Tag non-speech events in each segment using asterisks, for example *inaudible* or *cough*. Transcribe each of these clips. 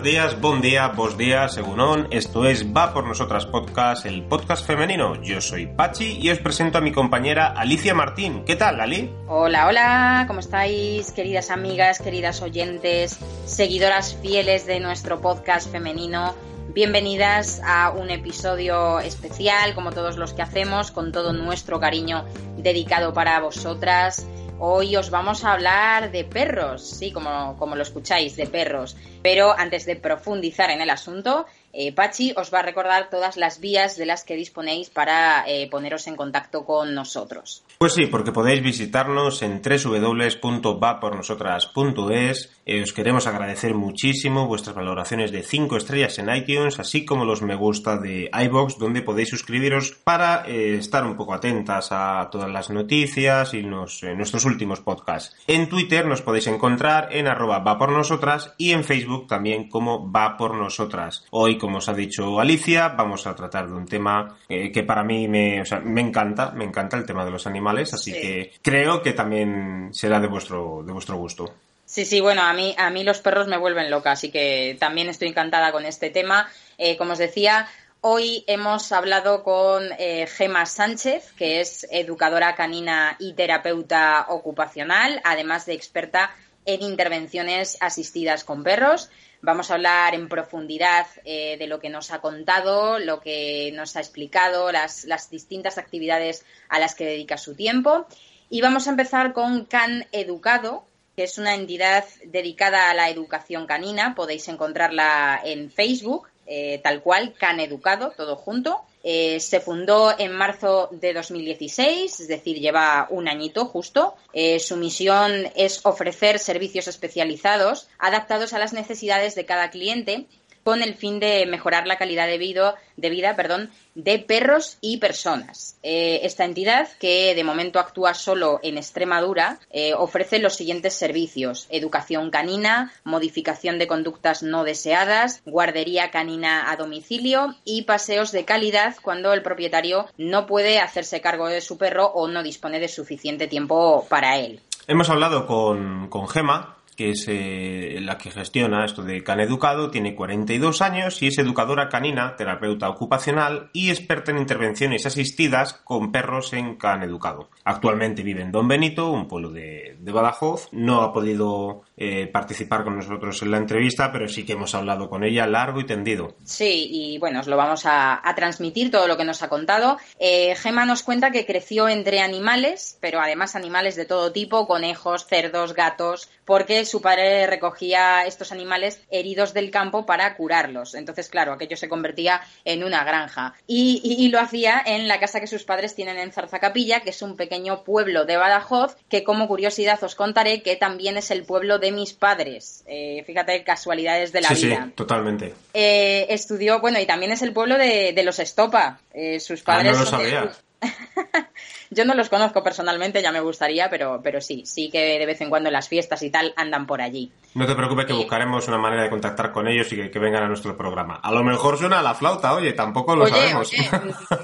Buenos días, buen día, vos días, según Esto es Va por Nosotras Podcast, el podcast femenino. Yo soy Pachi y os presento a mi compañera Alicia Martín. ¿Qué tal, Ali? Hola, hola, ¿cómo estáis, queridas amigas, queridas oyentes, seguidoras fieles de nuestro podcast femenino? Bienvenidas a un episodio especial, como todos los que hacemos, con todo nuestro cariño dedicado para vosotras. Hoy os vamos a hablar de perros, sí, como, como lo escucháis, de perros. Pero antes de profundizar en el asunto, eh, Pachi os va a recordar todas las vías de las que disponéis para eh, poneros en contacto con nosotros. Pues sí, porque podéis visitarnos en www.vapornosotras.es. Eh, os queremos agradecer muchísimo vuestras valoraciones de 5 estrellas en iTunes, así como los me gusta de iBox, donde podéis suscribiros para eh, estar un poco atentas a todas las noticias y nuestros últimos podcasts. En Twitter nos podéis encontrar en arroba va y en Facebook también como va por. Hoy, como os ha dicho Alicia, vamos a tratar de un tema eh, que para mí me, o sea, me encanta, me encanta el tema de los animales, así Sí. que creo que también será de vuestro, de vuestro gusto. Sí, sí, bueno, a mí, a mí los perros me vuelven loca, así que también estoy encantada con este tema. Eh, como os decía, hoy hemos hablado con eh, Gema Sánchez, que es educadora canina y terapeuta ocupacional, además de experta en intervenciones asistidas con perros. Vamos a hablar en profundidad eh, de lo que nos ha contado, lo que nos ha explicado, las, distintas actividades a las que dedica su tiempo. Y vamos a empezar con Can Educado, que es una entidad dedicada a la educación canina. Podéis encontrarla en Facebook, eh, tal cual, Can Educado, todo junto. Eh, se fundó en marzo de 2016, es decir, lleva un añito justo. Eh, su misión es ofrecer servicios especializados adaptados a las necesidades de cada cliente con el fin de mejorar la calidad de vida, de, vida, de perros y personas. Eh, esta entidad, que de momento actúa solo en Extremadura, eh, ofrece los siguientes servicios. Educación canina, modificación de conductas no deseadas, guardería canina a domicilio y paseos de calidad cuando el propietario no puede hacerse cargo de su perro o no dispone de suficiente tiempo para él. Hemos hablado con, con Gema, que es eh, la que gestiona esto de Can Educado, tiene 42 años y es educadora canina, terapeuta ocupacional y experta en intervenciones asistidas con perros en Can Educado. Actualmente vive en Don Benito, un pueblo de, Badajoz. No ha podido eh, participar con nosotros en la entrevista, pero sí que hemos hablado con ella largo y tendido. Sí, y bueno, os lo vamos a, transmitir todo lo que nos ha contado. Eh, Gema nos cuenta que creció entre animales, pero además animales de todo tipo, conejos, cerdos, gatos, porque su padre recogía estos animales heridos del campo para curarlos. Entonces, claro, aquello se convertía en una granja. Y, y- y lo hacía en la casa que sus padres tienen en Zarzacapilla, que es un pequeño pueblo de Badajoz, que como curiosidad os contaré que también es el pueblo de mis padres. Eh, fíjate, casualidades de la sí, vida. sí, totalmente. Eh, estudió, bueno, y también es el pueblo de, de los Estopa. Eh, sus Ah, padres. no lo son de- sabía. *laughs* Yo no los conozco personalmente, ya me gustaría, pero, pero sí, sí que de vez en cuando en las fiestas y tal andan por allí. No te preocupes que buscaremos una manera de contactar con ellos y que, que vengan a nuestro programa. A lo mejor suena a la flauta, oye, tampoco lo oye, sabemos. oye,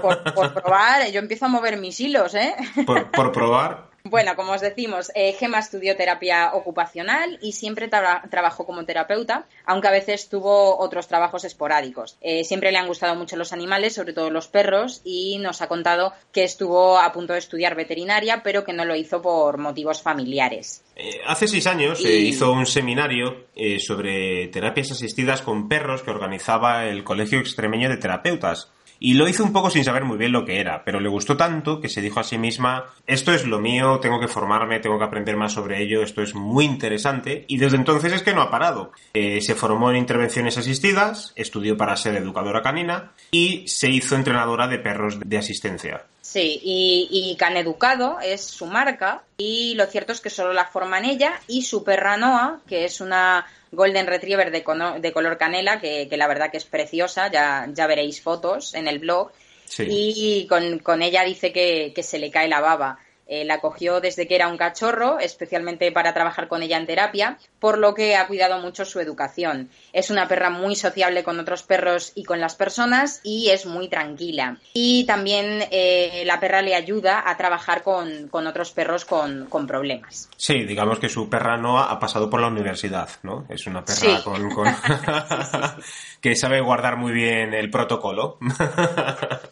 por, por *laughs* probar, yo empiezo a mover mis hilos, ¿eh? por, por probar. Bueno, como os decimos, eh, Gema estudió terapia ocupacional y siempre tra- trabajó como terapeuta, aunque a veces tuvo otros trabajos esporádicos. Eh, siempre le han gustado mucho los animales, sobre todo los perros, y nos ha contado que estuvo a punto de estudiar veterinaria, pero que no lo hizo por motivos familiares. Eh, hace seis años Y- hizo un seminario eh, sobre terapias asistidas con perros que organizaba el Colegio Extremeño de Terapeutas. Y lo hizo un poco sin saber muy bien lo que era, pero le gustó tanto que se dijo a sí misma, esto es lo mío, tengo que formarme, tengo que aprender más sobre ello, esto es muy interesante, y desde entonces es que no ha parado. Eh, se formó en intervenciones asistidas, estudió para ser educadora canina y se hizo entrenadora de perros de asistencia. Sí, y, y Caneducado es su marca y lo cierto es que solo la forman ella y su perra Noah, que es una Golden Retriever de, de color canela, que, que, la verdad que es preciosa, ya, ya veréis fotos en el blog. Sí. Y con, con, ella dice que, que se le cae la baba. Eh, la cogió desde que era un cachorro, especialmente para trabajar con ella en terapia, por lo que ha cuidado mucho su educación. Es una perra muy sociable con otros perros y con las personas y es muy tranquila. Y también eh, la perra le ayuda a trabajar con, con otros perros con, con, problemas. Sí, digamos que su perra Noah ha pasado por la universidad, ¿no? Es una perra sí. con... con... *laughs* que sabe guardar muy bien el protocolo.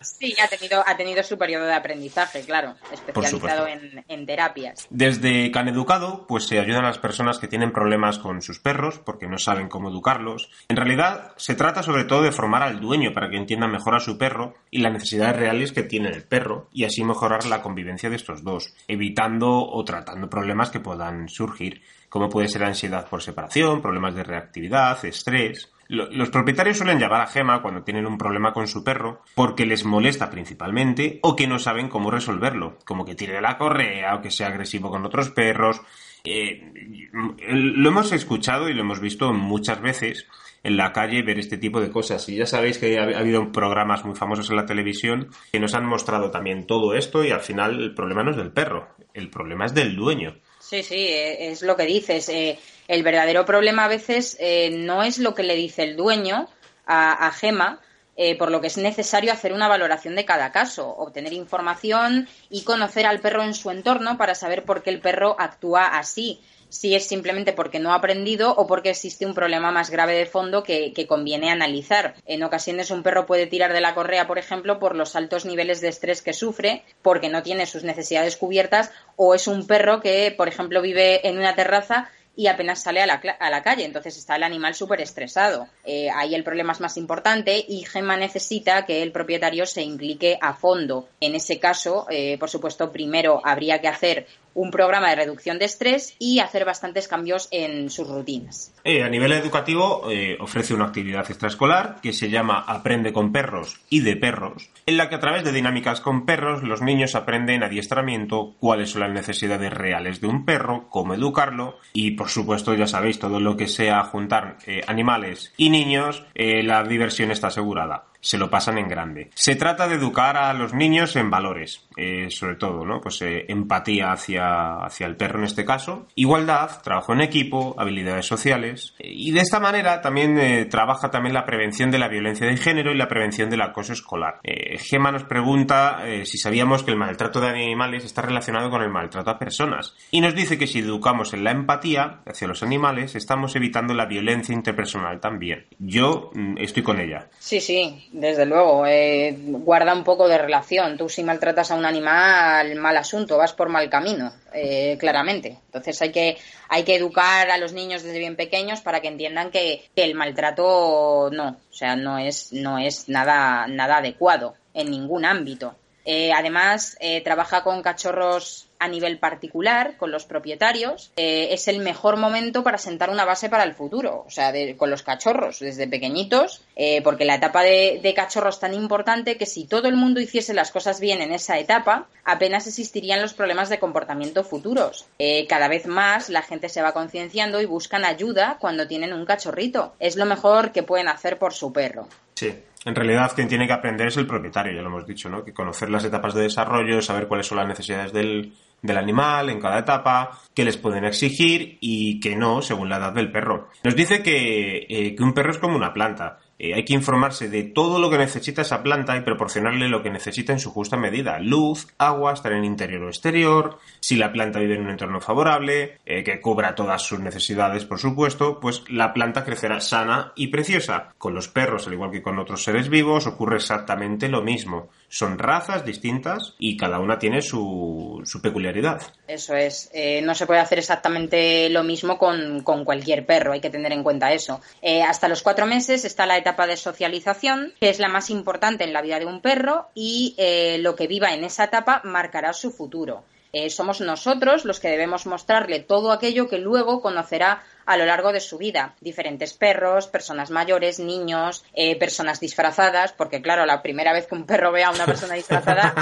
sí, ha tenido, ha tenido su periodo de aprendizaje, claro, especializado en, en, terapias. Desde Can Educado, pues se ayudan a las personas que tienen problemas con sus perros porque no saben cómo educarlos. En realidad, se trata sobre todo de formar al dueño para que entienda mejor a su perro y las necesidades reales que tiene el perro y así mejorar la convivencia de estos dos, evitando o tratando problemas que puedan surgir, como puede ser ansiedad por separación, problemas de reactividad, estrés. Los propietarios suelen llamar a Gema cuando tienen un problema con su perro porque les molesta principalmente o que no saben cómo resolverlo, como que tire la correa o que sea agresivo con otros perros. Eh, lo hemos escuchado y lo hemos visto muchas veces en la calle ver este tipo de cosas. Y ya sabéis que ha habido programas muy famosos en la televisión que nos han mostrado también todo esto y al final el problema no es del perro, el problema es del dueño. Sí, sí, es lo que dices. Eh, el verdadero problema a veces eh, no es lo que le dice el dueño a, a Gema, eh, por lo que es necesario hacer una valoración de cada caso, obtener información y conocer al perro en su entorno para saber por qué el perro actúa así si es simplemente porque no ha aprendido o porque existe un problema más grave de fondo que, conviene analizar. En ocasiones un perro puede tirar de la correa, por ejemplo, por los altos niveles de estrés que sufre, porque no tiene sus necesidades cubiertas, o es un perro que, por ejemplo, vive en una terraza y apenas sale a la, a la, calle. Entonces está el animal súper estresado. Eh, ahí el problema es más importante y Gemma necesita que el propietario se implique a fondo. En ese caso, eh, por supuesto, primero habría que hacer un programa de reducción de estrés y hacer bastantes cambios en sus rutinas. Eh, a nivel educativo eh, ofrece una actividad extraescolar que se llama Aprende con perros y de perros, en la que a través de dinámicas con perros los niños aprenden adiestramiento, cuáles son las necesidades reales de un perro, cómo educarlo y por supuesto ya sabéis todo lo que sea juntar eh, animales y niños, la diversión está asegurada se lo pasan en grande. Se trata de educar a los niños en valores, eh, sobre todo, ¿no? Pues eh, empatía hacia, hacia el perro en este caso, igualdad, trabajo en equipo, habilidades sociales, y de esta manera también eh, trabaja también la prevención de la violencia de género y la prevención del acoso escolar. Eh, Gema nos pregunta si sabíamos que el maltrato de animales está relacionado con el maltrato a personas, y nos dice que si educamos en la empatía hacia los animales, estamos evitando la violencia interpersonal también. Yo mm, estoy con ella. Sí, sí, desde luego, eh, guarda un poco de relación. Tú si maltratas a un animal, mal asunto, vas por mal camino, eh, claramente. Entonces hay que, hay que educar a los niños desde bien pequeños para que entiendan que, el maltrato no, o sea, no es, no es nada, nada adecuado en ningún ámbito. Eh, además, eh, trabaja con cachorros a nivel particular, con los propietarios. Eh, es el mejor momento para sentar una base para el futuro, o sea, de, con los cachorros desde pequeñitos, eh, porque la etapa de, de cachorro es tan importante que si todo el mundo hiciese las cosas bien en esa etapa, apenas existirían los problemas de comportamiento futuros. Eh, cada vez más la gente se va concienciando y buscan ayuda cuando tienen un cachorrito. Es lo mejor que pueden hacer por su perro. Sí. En realidad, quien tiene que aprender es el propietario, ya lo hemos dicho, ¿no? Que conocer las etapas de desarrollo, saber cuáles son las necesidades del, del animal en cada etapa, qué les pueden exigir y qué no, según la edad del perro. Nos dice que, eh, que un perro es como una planta. Eh, hay que informarse de todo lo que necesita esa planta y proporcionarle lo que necesita en su justa medida. Luz, agua, estar en interior o exterior, si la planta vive en un entorno favorable, eh, que cubra todas sus necesidades, por supuesto, pues la planta crecerá sana y preciosa. Con los perros, al igual que con otros seres vivos, ocurre exactamente lo mismo. Son razas distintas y cada una tiene su, su peculiaridad. Eso es. Eh, no se puede hacer exactamente lo mismo con, con cualquier perro, hay que tener en cuenta eso. Eh, hasta los cuatro meses está la etapa de socialización, que es la más importante en la vida de un perro y eh, lo que viva en esa etapa marcará su futuro. Somos nosotros los que debemos mostrarle todo aquello que luego conocerá a lo largo de su vida. Diferentes perros, personas mayores, niños, eh, personas disfrazadas, porque claro, la primera vez que un perro vea a una persona disfrazada,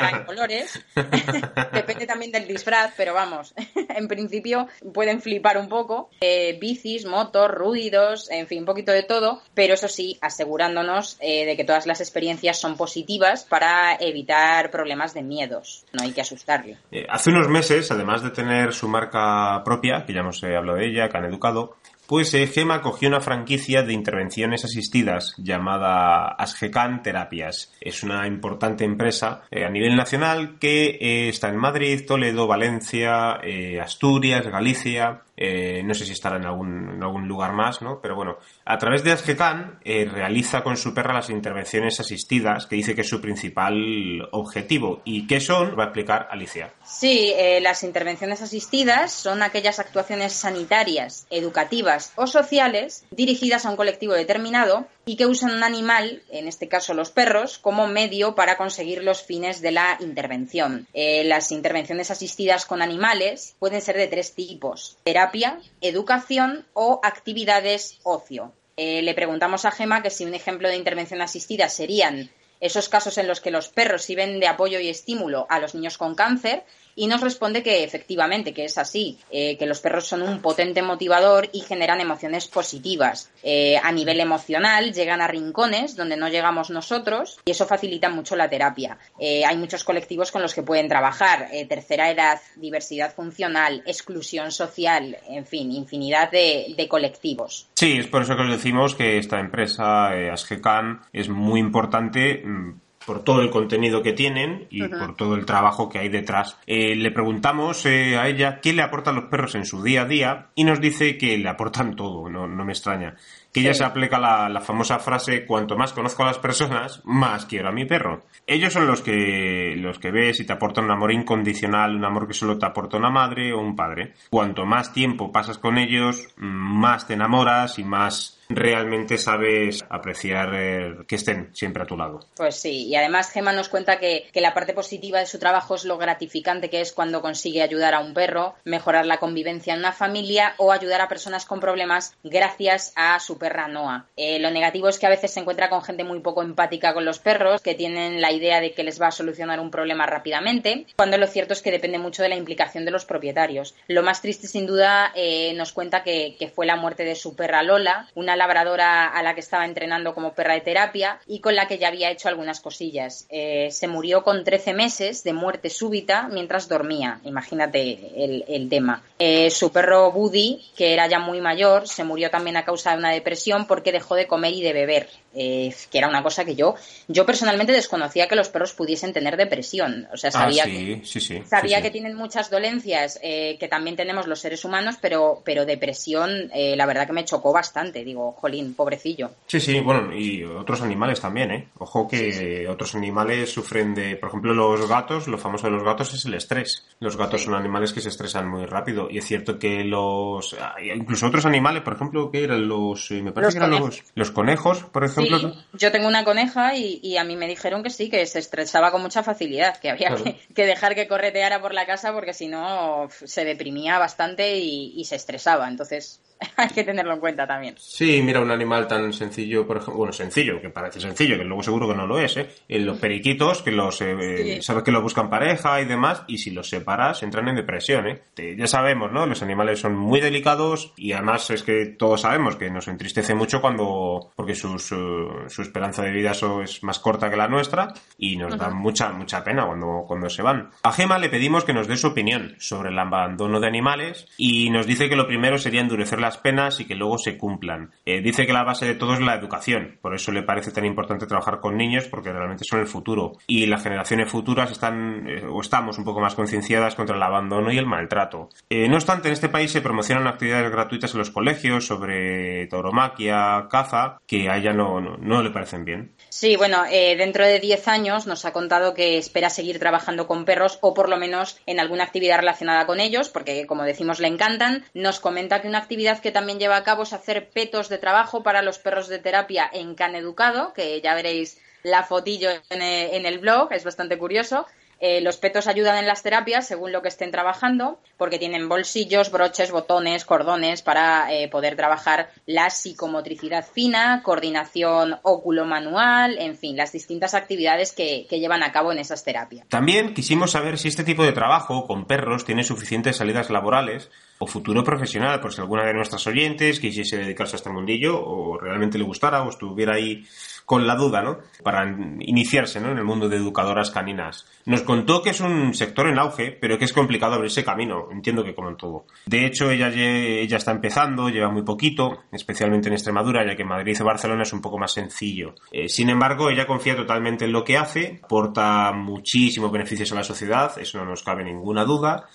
hay *laughs* colores. *laughs* Depende también del disfraz, pero vamos, *laughs* en principio pueden flipar un poco. Eh, bicis, motos, ruidos, en fin, un poquito de todo, pero eso sí, asegurándonos eh, de que todas las experiencias son positivas para evitar problemas de miedos. No hay que asustarle. hace unos meses, además de tener su marca propia, que ya hemos hablado de ella, educado, pues eh, Gema cogió una franquicia de intervenciones asistidas llamada Asgecan Terapias. Es una importante empresa eh, a nivel nacional que eh, está en Madrid, Toledo, Valencia, Asturias, Galicia eh, no sé si estará en algún, lugar más, ¿no? Pero bueno, a través de Asgecan eh, realiza con su perra las intervenciones asistidas, que dice que es su principal objetivo. ¿Y qué son? Va a explicar Alicia. Sí, eh, las intervenciones asistidas son aquellas actuaciones sanitarias, educativas o sociales dirigidas a un colectivo determinado y que usan un animal, en este caso los perros, como medio para conseguir los fines de la intervención. las intervenciones asistidas con animales pueden ser de tres tipos educación o actividades ocio. Eh, le preguntamos a Gema que si un ejemplo de intervención asistida serían esos casos en los que los perros sirven de apoyo y estímulo a los niños con cáncer y nos responde que efectivamente, que es así, eh, que los perros son un potente motivador y generan emociones positivas. Eh, a nivel emocional llegan a rincones donde no llegamos nosotros y eso facilita mucho la terapia. Eh, hay muchos colectivos con los que pueden trabajar, tercera edad, diversidad funcional, exclusión social, en fin, infinidad de, colectivos. Sí, es por eso que os decimos que esta empresa, Asgecan, es muy importante mm, por todo el contenido que tienen y por todo el trabajo que hay detrás. Eh, le preguntamos eh, a ella qué le aportan los perros en su día a día y nos dice que le aportan todo, no, no me extraña. Que ella se aplica la, la, famosa frase cuanto más conozco a las personas, más quiero a mi perro. Ellos son los que, los que ves y te aportan un amor incondicional, un amor que solo te aporta una madre o un padre. Cuanto más tiempo pasas con ellos, más te enamoras y más realmente sabes apreciar eh, que estén siempre a tu lado. Pues sí, y además Gema nos cuenta que, que, la parte positiva de su trabajo es lo gratificante que es cuando consigue ayudar a un perro, mejorar la convivencia en una familia o ayudar a personas con problemas gracias a su perra. Eh, lo negativo es que a veces se encuentra con gente muy poco empática con los perros, que tienen la idea de que les va a solucionar un problema rápidamente, cuando lo cierto es que depende mucho de la implicación de los propietarios. Lo más triste sin duda eh, nos cuenta que, fue la muerte de su perra Lola, una labradora a la que estaba entrenando como perra de terapia y con la que ya había hecho algunas cosillas. Eh, se murió con 13 meses de muerte súbita mientras dormía. Imagínate el, tema. Su perro Buddy, que era ya muy mayor, se murió también a causa de una depresión porque dejó de comer y de beber. Eh, que era una cosa que yo, yo personalmente desconocía que los perros pudiesen tener depresión. O sea, ah, sabía, que, sabía que tienen muchas dolencias que también tenemos los seres humanos, pero, pero depresión, la verdad que me chocó bastante. Digo, jolín, pobrecillo. Sí, sí, bueno, y otros animales también, ¿eh? Ojo que otros animales sufren de, por ejemplo, los gatos, lo famoso de los gatos es el estrés. Los gatos son animales que se estresan muy rápido y es cierto que los, ah, incluso otros animales, por ejemplo, que eran los, eh, me parece que eran los, los conejos, por ejemplo. Sí, yo tengo una coneja y, a mí me dijeron que sí, que se estresaba con mucha facilidad, que había que, dejar que correteara por la casa porque si no se deprimía bastante y se estresaba. Entonces, *laughs* hay que tenerlo en cuenta también. Sí, mira, un animal tan sencillo, por ejemplo, bueno, sencillo, que parece sencillo, que luego seguro que no lo es, ¿eh? los periquitos, que los, eh, sabes que lo buscan pareja y demás, y si los separas, entran en depresión, ¿eh? ya sabemos, ¿no? Los animales son muy delicados y además es que todos sabemos que nos entristece mucho cuando, porque su, su, esperanza de vida es más corta que la nuestra y nos da mucha, mucha pena cuando, cuando se van. A Gema le pedimos que nos dé su opinión sobre el abandono de animales y nos dice que lo primero sería endurecer la las penas y que luego se cumplan. Eh, dice que la base de todo es la educación, por eso le parece tan importante trabajar con niños porque realmente son el futuro y las generaciones futuras están eh, o estamos un poco más concienciadas contra el abandono y el maltrato. Eh, no obstante, en este país se promocionan actividades gratuitas en los colegios sobre tauromaquia, caza, que a ella no, no, le parecen bien. Sí, bueno, dentro de 10 años nos ha contado que espera seguir trabajando con perros o por lo menos en alguna actividad relacionada con ellos, porque como decimos le encantan. Nos comenta que una actividad que también lleva a cabo es hacer petos de trabajo para los perros de terapia en Can Educado, que ya veréis la fotillo en el blog, es bastante curioso. Eh, los petos ayudan en las terapias según lo que estén trabajando, porque tienen bolsillos, broches, botones, cordones para eh, poder trabajar la psicomotricidad fina, coordinación óculo-manual, en fin, las distintas actividades que, que, llevan a cabo en esas terapias. También quisimos saber si este tipo de trabajo con perros tiene suficientes salidas laborales o futuro profesional, por si alguna de nuestras oyentes quisiese dedicarse a este mundillo o realmente le gustara o estuviera ahí con la duda, ¿no? Para iniciarse, ¿no? En el mundo de educadoras caninas. Nos contó que es un sector en auge, pero que es complicado abrirse camino. Entiendo que como en todo. De hecho, ella, ella está empezando, lleva muy poquito, especialmente en Extremadura, ya que Madrid o Barcelona es un poco más sencillo. Eh, sin embargo, ella confía totalmente en lo que hace, aporta muchísimos beneficios a la sociedad, eso no nos cabe ninguna duda.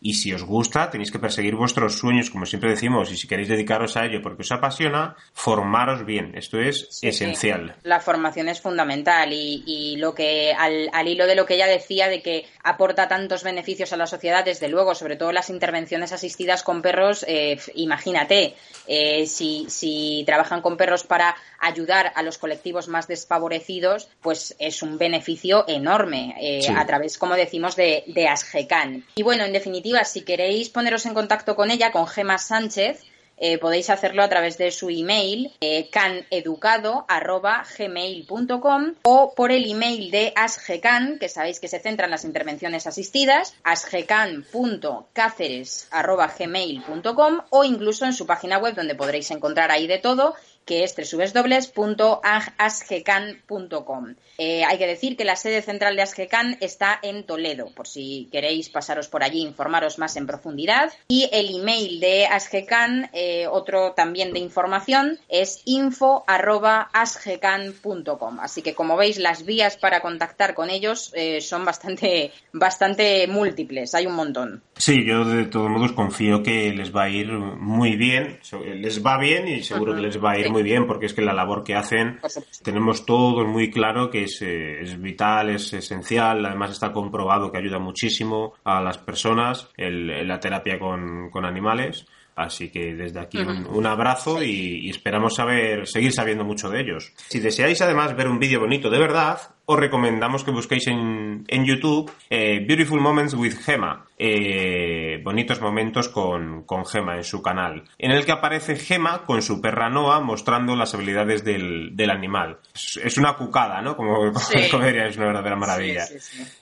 Y si os gusta, tenéis que perseguir vuestros sueños, como siempre decimos, y si queréis dedicaros a ello porque os apasiona, formaros bien. Esto es esencial. La formación es fundamental y, lo que, al, hilo de lo que ella decía, de que aporta tantos beneficios a la sociedad, desde luego, sobre todo las intervenciones asistidas con perros, eh, imagínate, eh, si, si trabajan con perros para ayudar a los colectivos más desfavorecidos, pues es un beneficio enorme eh, a través, como decimos, de, de ASGECAN. Y bueno, en definitiva, si queréis poneros en contacto con ella, con Gema Sánchez, eh, podéis hacerlo a través de su email eh, caneducado.gmail.com o por el email de asgecan, que sabéis que se centra en las intervenciones asistidas, asgecan.cáceres.gmail.com o incluso en su página web donde podréis encontrar ahí de todo que es www.asgecan.com. Eh, hay que decir que la sede central de Asgecan está en Toledo, por si queréis pasaros por allí, informaros más en profundidad. Y el email de Asgecan, eh, otro también de información, es info.asgecan.com. Así que como veis, las vías para contactar con ellos eh, son bastante, bastante múltiples, hay un montón. Sí, yo de todos modos confío que les va a ir muy bien, les va bien y seguro que les va a ir muy muy bien porque es que la labor que hacen tenemos todos muy claro que es, eh, es, vital, es esencial, además está comprobado que ayuda muchísimo a las personas el, la terapia con, con animales. Así que desde aquí un, abrazo y, esperamos saber, seguir sabiendo mucho de ellos. Si deseáis además ver un vídeo bonito de verdad, os recomendamos que busquéis en, en YouTube eh, Beautiful Moments with Gema. Eh, bonitos momentos con, con, Gema en su canal, en el que aparece Gema con su perra Noah mostrando las habilidades del, del animal. Es, una cucada, ¿no? Como, como *laughs* es una verdadera maravilla.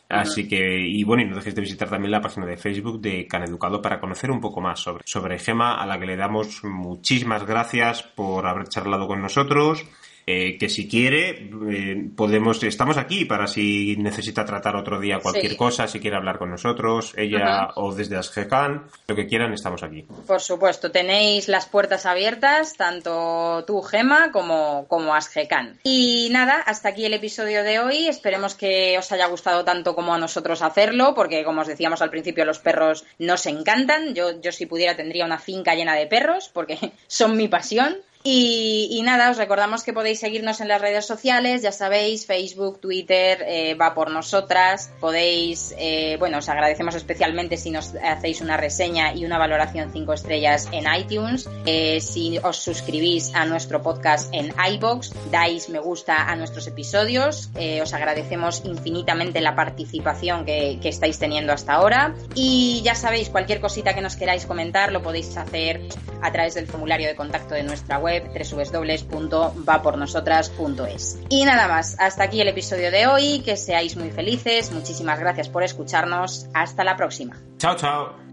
Así que, y bueno, y no dejéis de visitar también la página de Facebook de Caneducado para conocer un poco más sobre, sobre Gema, a la que le damos muchísimas gracias por haber charlado con nosotros eh, que si quiere eh, podemos estamos aquí para si necesita tratar otro día cualquier cosa si quiere hablar con nosotros ella o desde Asgecan lo que quieran estamos aquí. Por supuesto tenéis las puertas abiertas tanto tú Gema como como Asgecan y nada hasta aquí el episodio de hoy. Esperemos que os haya gustado tanto como a nosotros hacerlo porque como os decíamos al principio los perros nos encantan. Yo yo si pudiera tendría una finca llena de perros porque *laughs* son mi pasión y, nada, os recordamos que podéis seguirnos en las redes sociales, ya sabéis, Facebook, Twitter, eh, va por nosotras. Podéis, eh, bueno, os agradecemos especialmente si nos hacéis una reseña y una valoración 5 estrellas en iTunes. Eh, si os suscribís a nuestro podcast en iBox, dais me gusta a nuestros episodios. os agradecemos infinitamente la participación que, estáis teniendo hasta ahora. Y ya sabéis, cualquier cosita que nos queráis comentar lo podéis hacer a través del formulario de contacto de nuestra web www.vapornosotras.es. Y nada más, hasta aquí el episodio de hoy, que seáis muy felices, muchísimas gracias por escucharnos, hasta la próxima. Chao, chao.